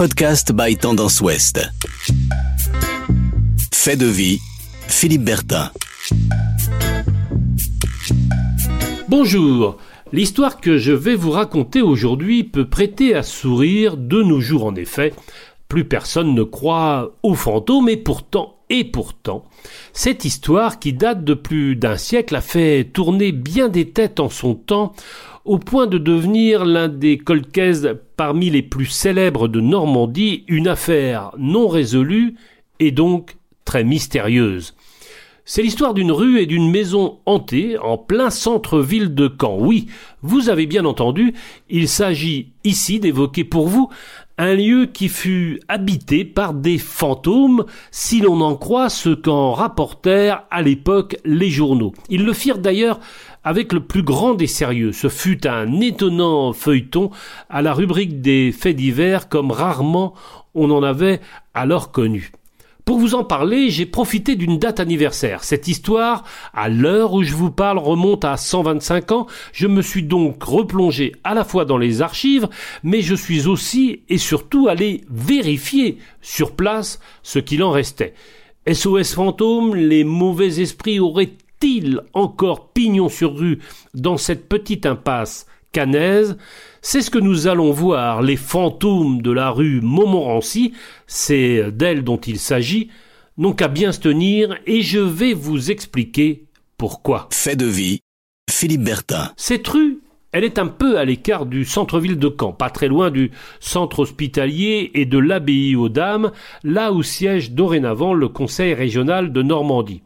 Podcast by Tendance Ouest. Fait de vie, Philippe Bertin. Bonjour. L'histoire que je vais vous raconter aujourd'hui peut prêter à sourire de nos jours en effet. Plus personne ne croit aux fantômes et pourtant, et pourtant, cette histoire qui date de plus d'un siècle a fait tourner bien des têtes en son temps au point de devenir l'un des colcaises parmi les plus célèbres de Normandie, une affaire non résolue et donc très mystérieuse. C'est l'histoire d'une rue et d'une maison hantée en plein centre-ville de Caen. Oui, vous avez bien entendu, il s'agit ici d'évoquer pour vous un lieu qui fut habité par des fantômes, si l'on en croit ce qu'en rapportèrent à l'époque les journaux. Ils le firent d'ailleurs avec le plus grand des sérieux. Ce fut un étonnant feuilleton à la rubrique des faits divers comme rarement on en avait alors connu. Pour vous en parler, j'ai profité d'une date anniversaire. Cette histoire, à l'heure où je vous parle, remonte à 125 ans. Je me suis donc replongé à la fois dans les archives, mais je suis aussi et surtout allé vérifier sur place ce qu'il en restait. SOS fantôme, les mauvais esprits auraient-ils encore pignon sur rue dans cette petite impasse c'est ce que nous allons voir, les fantômes de la rue Montmorency, c'est d'elle dont il s'agit, n'ont qu'à bien se tenir et je vais vous expliquer pourquoi. Fait de vie, Philippe Bertin. Cette rue, elle est un peu à l'écart du centre-ville de Caen, pas très loin du centre hospitalier et de l'abbaye aux Dames, là où siège dorénavant le conseil régional de Normandie.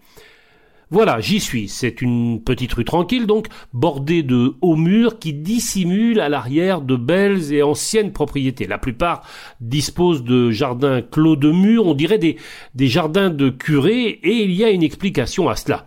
Voilà, j'y suis. C'est une petite rue tranquille, donc, bordée de hauts murs qui dissimulent à l'arrière de belles et anciennes propriétés. La plupart disposent de jardins clos de murs, on dirait des, des jardins de curés, et il y a une explication à cela.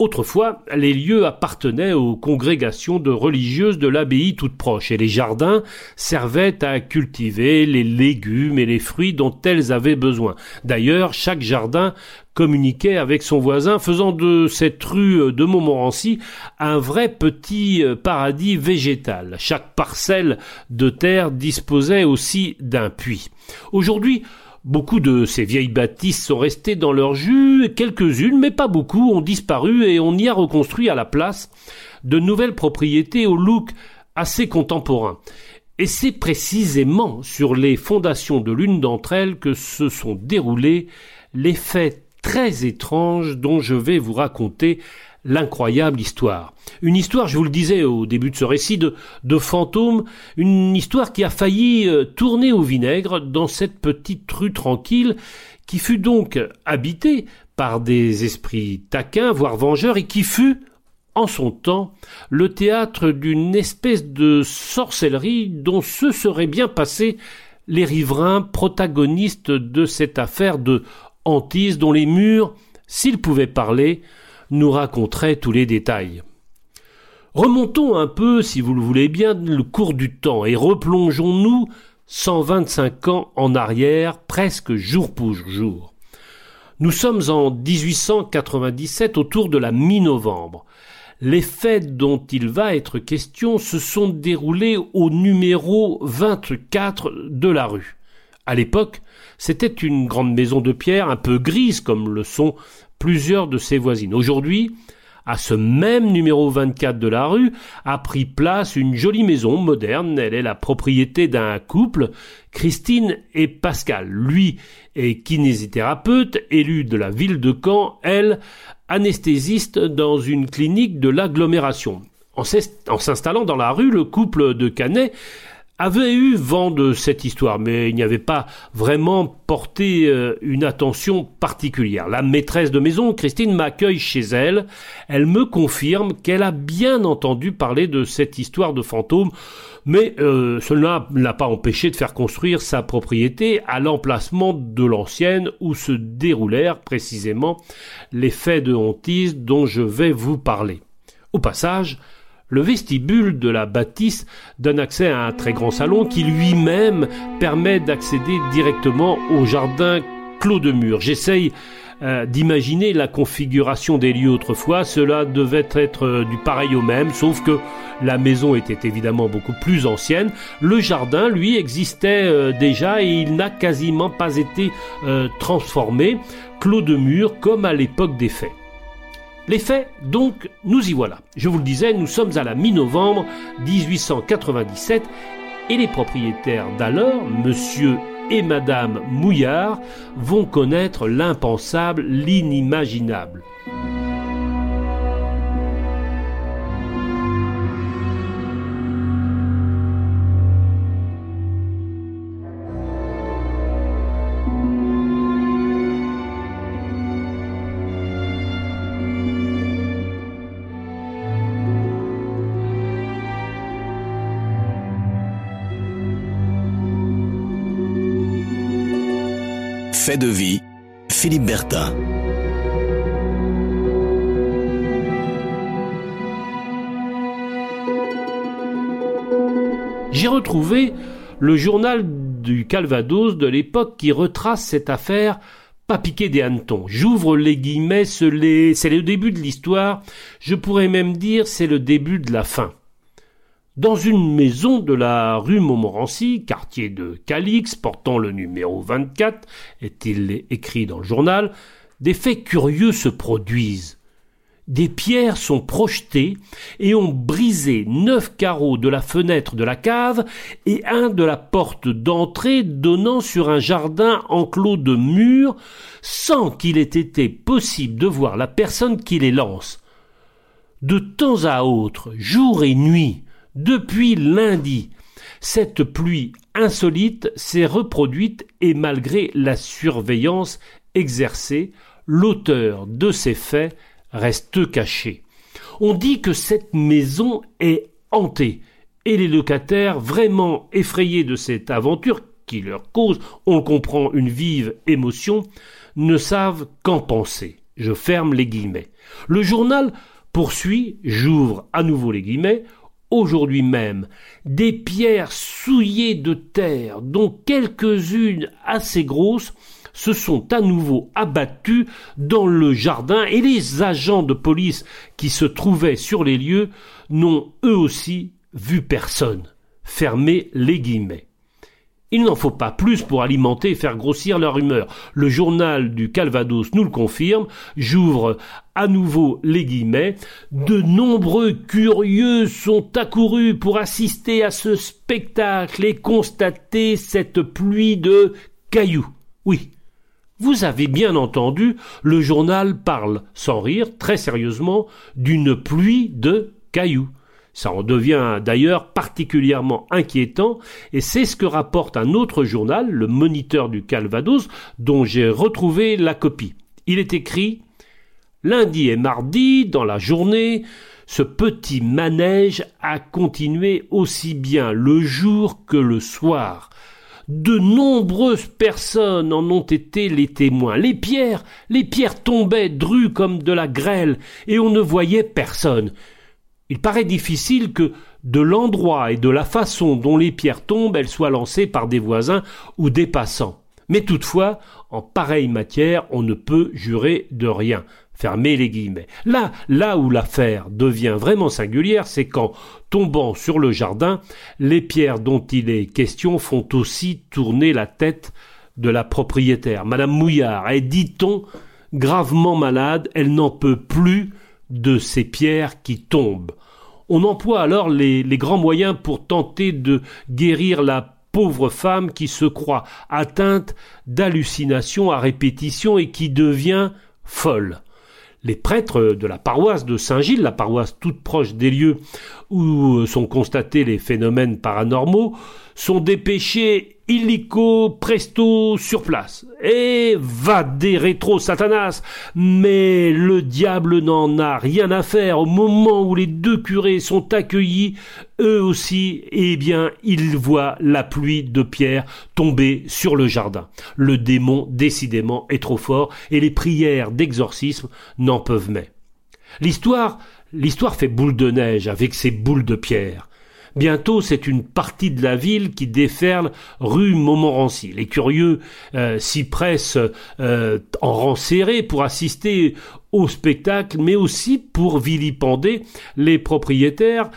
Autrefois, les lieux appartenaient aux congrégations de religieuses de l'abbaye toute proche, et les jardins servaient à cultiver les légumes et les fruits dont elles avaient besoin. D'ailleurs, chaque jardin communiquait avec son voisin, faisant de cette rue de Montmorency un vrai petit paradis végétal. Chaque parcelle de terre disposait aussi d'un puits. Aujourd'hui, Beaucoup de ces vieilles bâtisses sont restées dans leur jus, quelques-unes, mais pas beaucoup, ont disparu et on y a reconstruit à la place de nouvelles propriétés au look assez contemporain. Et c'est précisément sur les fondations de l'une d'entre elles que se sont déroulés les faits très étranges dont je vais vous raconter l'incroyable histoire. Une histoire, je vous le disais au début de ce récit, de, de fantômes, une histoire qui a failli euh, tourner au vinaigre dans cette petite rue tranquille, qui fut donc habitée par des esprits taquins, voire vengeurs, et qui fut, en son temps, le théâtre d'une espèce de sorcellerie dont se seraient bien passés les riverains protagonistes de cette affaire de hantise dont les murs, s'ils pouvaient parler, nous raconterait tous les détails. Remontons un peu, si vous le voulez bien, le cours du temps et replongeons-nous 125 ans en arrière, presque jour pour jour. Nous sommes en 1897 autour de la mi-novembre. Les faits dont il va être question se sont déroulés au numéro 24 de la rue. À l'époque, c'était une grande maison de pierre un peu grise comme le sont plusieurs de ses voisines. Aujourd'hui, à ce même numéro 24 de la rue, a pris place une jolie maison moderne. Elle est la propriété d'un couple, Christine et Pascal. Lui est kinésithérapeute, élu de la ville de Caen, elle, anesthésiste dans une clinique de l'agglomération. En s'installant dans la rue, le couple de Canet avait eu vent de cette histoire, mais il n'y avait pas vraiment porté euh, une attention particulière. La maîtresse de maison, Christine, m'accueille chez elle. Elle me confirme qu'elle a bien entendu parler de cette histoire de fantôme, mais euh, cela ne l'a pas empêché de faire construire sa propriété à l'emplacement de l'ancienne où se déroulèrent précisément les faits de hantise dont je vais vous parler. Au passage, le vestibule de la bâtisse donne accès à un très grand salon qui lui-même permet d'accéder directement au jardin clos de mur. J'essaye euh, d'imaginer la configuration des lieux autrefois. Cela devait être euh, du pareil au même, sauf que la maison était évidemment beaucoup plus ancienne. Le jardin, lui, existait euh, déjà et il n'a quasiment pas été transformé, clos de mur comme à l'époque des faits. Les faits, donc, nous y voilà. Je vous le disais, nous sommes à la mi-novembre 1897 et les propriétaires d'alors, monsieur et Madame Mouillard vont connaître l'impensable, l'inimaginable. De vie, Philippe Bertin. J'ai retrouvé le journal du Calvados de l'époque qui retrace cette affaire pas des hannetons. J'ouvre les guillemets, c'est le début de l'histoire, je pourrais même dire c'est le début de la fin. Dans une maison de la rue Montmorency, quartier de Calix, portant le numéro 24, est-il écrit dans le journal, des faits curieux se produisent. Des pierres sont projetées et ont brisé neuf carreaux de la fenêtre de la cave et un de la porte d'entrée donnant sur un jardin enclos de murs sans qu'il ait été possible de voir la personne qui les lance. De temps à autre, jour et nuit, depuis lundi, cette pluie insolite s'est reproduite et malgré la surveillance exercée, l'auteur de ces faits reste caché. On dit que cette maison est hantée et les locataires, vraiment effrayés de cette aventure qui leur cause, on comprend, une vive émotion, ne savent qu'en penser. Je ferme les guillemets. Le journal poursuit, j'ouvre à nouveau les guillemets, aujourd'hui même, des pierres souillées de terre, dont quelques-unes assez grosses, se sont à nouveau abattues dans le jardin et les agents de police qui se trouvaient sur les lieux n'ont eux aussi vu personne. Fermez les guillemets. Il n'en faut pas plus pour alimenter et faire grossir leur humeur. Le journal du Calvados nous le confirme. J'ouvre à nouveau les guillemets. De nombreux curieux sont accourus pour assister à ce spectacle et constater cette pluie de cailloux. Oui. Vous avez bien entendu, le journal parle, sans rire, très sérieusement, d'une pluie de cailloux. Ça en devient d'ailleurs particulièrement inquiétant, et c'est ce que rapporte un autre journal, le Moniteur du Calvados, dont j'ai retrouvé la copie. Il est écrit Lundi et mardi, dans la journée, ce petit manège a continué aussi bien le jour que le soir. De nombreuses personnes en ont été les témoins. Les pierres, les pierres tombaient drues comme de la grêle, et on ne voyait personne. Il paraît difficile que, de l'endroit et de la façon dont les pierres tombent, elles soient lancées par des voisins ou des passants. Mais toutefois, en pareille matière, on ne peut jurer de rien. Fermez les guillemets. Là, là où l'affaire devient vraiment singulière, c'est quand, tombant sur le jardin, les pierres dont il est question font aussi tourner la tête de la propriétaire. Madame Mouillard est, dit-on, gravement malade, elle n'en peut plus de ces pierres qui tombent. On emploie alors les, grands moyens pour tenter de guérir la pauvre femme qui se croit atteinte d'hallucinations à répétition et qui devient folle. Les prêtres de la paroisse de Saint-Gilles, la paroisse toute proche des lieux où sont constatés les phénomènes paranormaux, sont dépêchés illico presto sur place. Et va des rétro Satanas. Mais le diable n'en a rien à faire. Au moment où les deux curés sont accueillis, eux aussi, eh bien, ils voient la pluie de pierres tomber sur le jardin. Le démon, décidément, est trop fort et les prières d'exorcisme n'en peuvent mais. L'histoire, l'histoire fait boule de neige avec ses boules de pierre. Bientôt, c'est une partie de la ville qui déferle rue Montmorency. Les curieux euh, s'y pressent euh, en rang serré pour assister au spectacle, mais aussi pour vilipender les propriétaires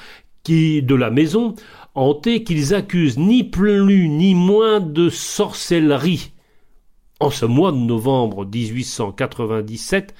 qui de la maison hantée qu'ils accusent ni plus ni moins de sorcellerie. En ce mois de novembre 1897,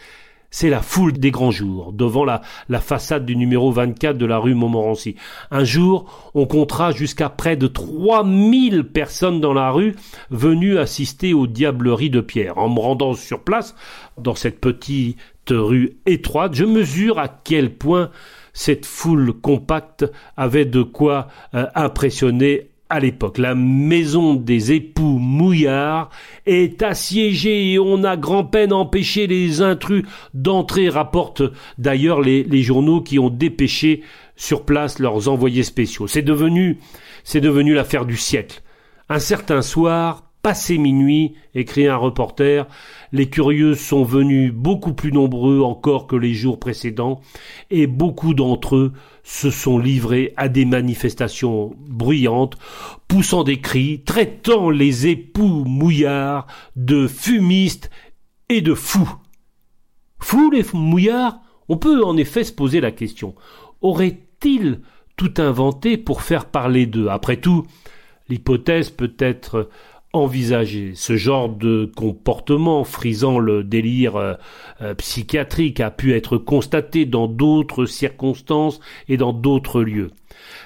c'est la foule des grands jours, devant la, façade du numéro 24 de la rue Montmorency. Un jour, on comptera jusqu'à près de 3000 personnes dans la rue venues assister aux diableries de Pierre. En me rendant sur place, dans cette petite rue étroite, je mesure à quel point cette foule compacte avait de quoi euh, impressionner à l'époque. La maison des époux Mouillard est assiégée et on a grand-peine empêché les intrus d'entrer, rapportent d'ailleurs les, les, journaux qui ont dépêché sur place leurs envoyés spéciaux. C'est devenu, c'est devenu l'affaire du siècle. Un certain soir, passé minuit, écrit un reporter, les curieux sont venus beaucoup plus nombreux encore que les jours précédents, et beaucoup d'entre eux se sont livrés à des manifestations bruyantes, poussant des cris, traitant les époux mouillards de fumistes et de fous. Fous les mouillards? On peut en effet se poser la question. Auraient-ils tout inventé pour faire parler d'eux? Après tout, l'hypothèse peut être envisager. Ce genre de comportement frisant le délire euh, euh, psychiatrique a pu être constaté dans d'autres circonstances et dans d'autres lieux.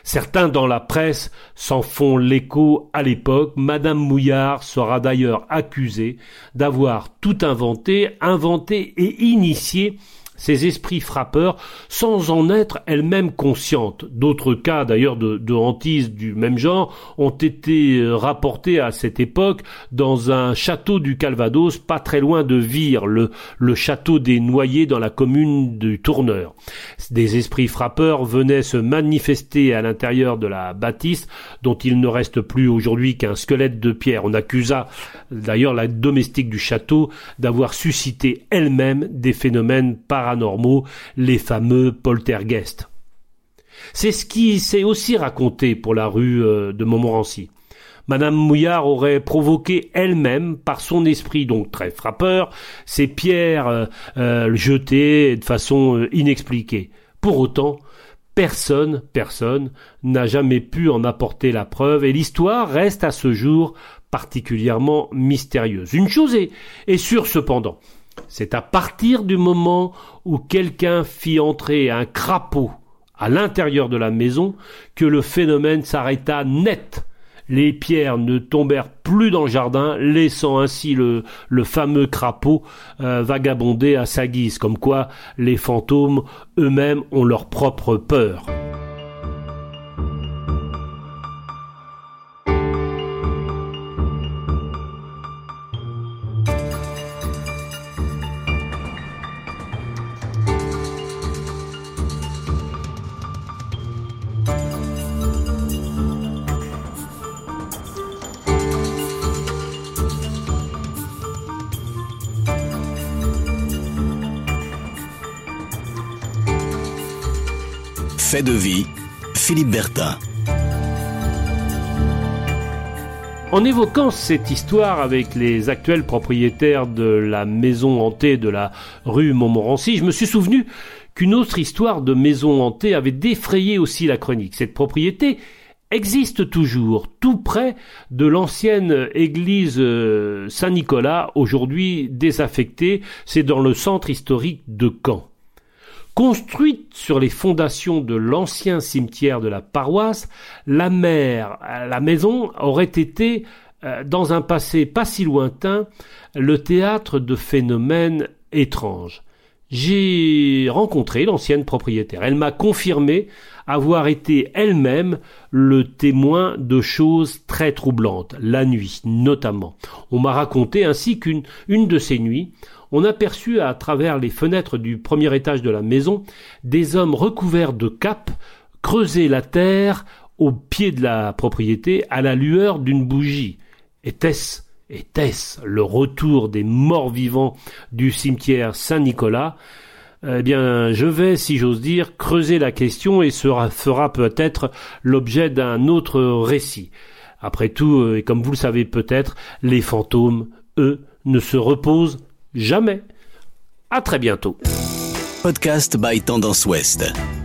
Certains dans la presse s'en font l'écho à l'époque. Madame Mouillard sera d'ailleurs accusée d'avoir tout inventé, inventé et initié ces esprits frappeurs sans en être elle-même consciente. D'autres cas d'ailleurs de, de hantise du même genre ont été euh, rapportés à cette époque dans un château du Calvados pas très loin de Vire, le, château des Noyers dans la commune du Tourneur. Des esprits frappeurs venaient se manifester à l'intérieur de la bâtisse dont il ne reste plus aujourd'hui qu'un squelette de pierre. On accusa d'ailleurs la domestique du château d'avoir suscité elle-même des phénomènes par paranormaux, les fameux poltergeists. C'est ce qui s'est aussi raconté pour la rue euh, de Montmorency. Madame Mouillard aurait provoqué elle-même, par son esprit donc très frappeur, ces pierres euh, euh, jetées de façon inexpliquée. Pour autant, personne, personne n'a jamais pu en apporter la preuve et l'histoire reste à ce jour particulièrement mystérieuse. Une chose est, est sûre cependant, c'est à partir du moment où quelqu'un fit entrer un crapaud à l'intérieur de la maison que le phénomène s'arrêta net. Les pierres ne tombèrent plus dans le jardin, laissant ainsi le, fameux crapaud euh, vagabonder à sa guise, comme quoi les fantômes eux-mêmes ont leur propre peur. Fait de vie, Philippe Bertin. En évoquant cette histoire avec les actuels propriétaires de la maison hantée de la rue Montmorency, je me suis souvenu qu'une autre histoire de maison hantée avait défrayé aussi la chronique. Cette propriété existe toujours, tout près de l'ancienne église euh, Saint-Nicolas, aujourd'hui désaffectée, c'est dans le centre historique de Caen. Construite sur les fondations de l'ancien cimetière de la paroisse, la mer, la maison aurait été, euh, dans un passé pas si lointain, le théâtre de phénomènes étranges. J'ai rencontré l'ancienne propriétaire. Elle m'a confirmé avoir été elle-même le témoin de choses très troublantes, la nuit notamment. On m'a raconté ainsi qu'une une de ces nuits, on aperçut à travers les fenêtres du premier étage de la maison des hommes recouverts de capes creuser la terre au pied de la propriété à la lueur d'une bougie. Était-ce était-ce le retour des morts vivants du cimetière Saint-Nicolas? Eh bien, je vais, si j'ose dire, creuser la question et sera, fera peut-être l'objet d'un autre récit. Après tout, euh, et comme vous le savez peut-être, les fantômes, eux, ne se reposent jamais. À très bientôt. Podcast by Tendance Ouest.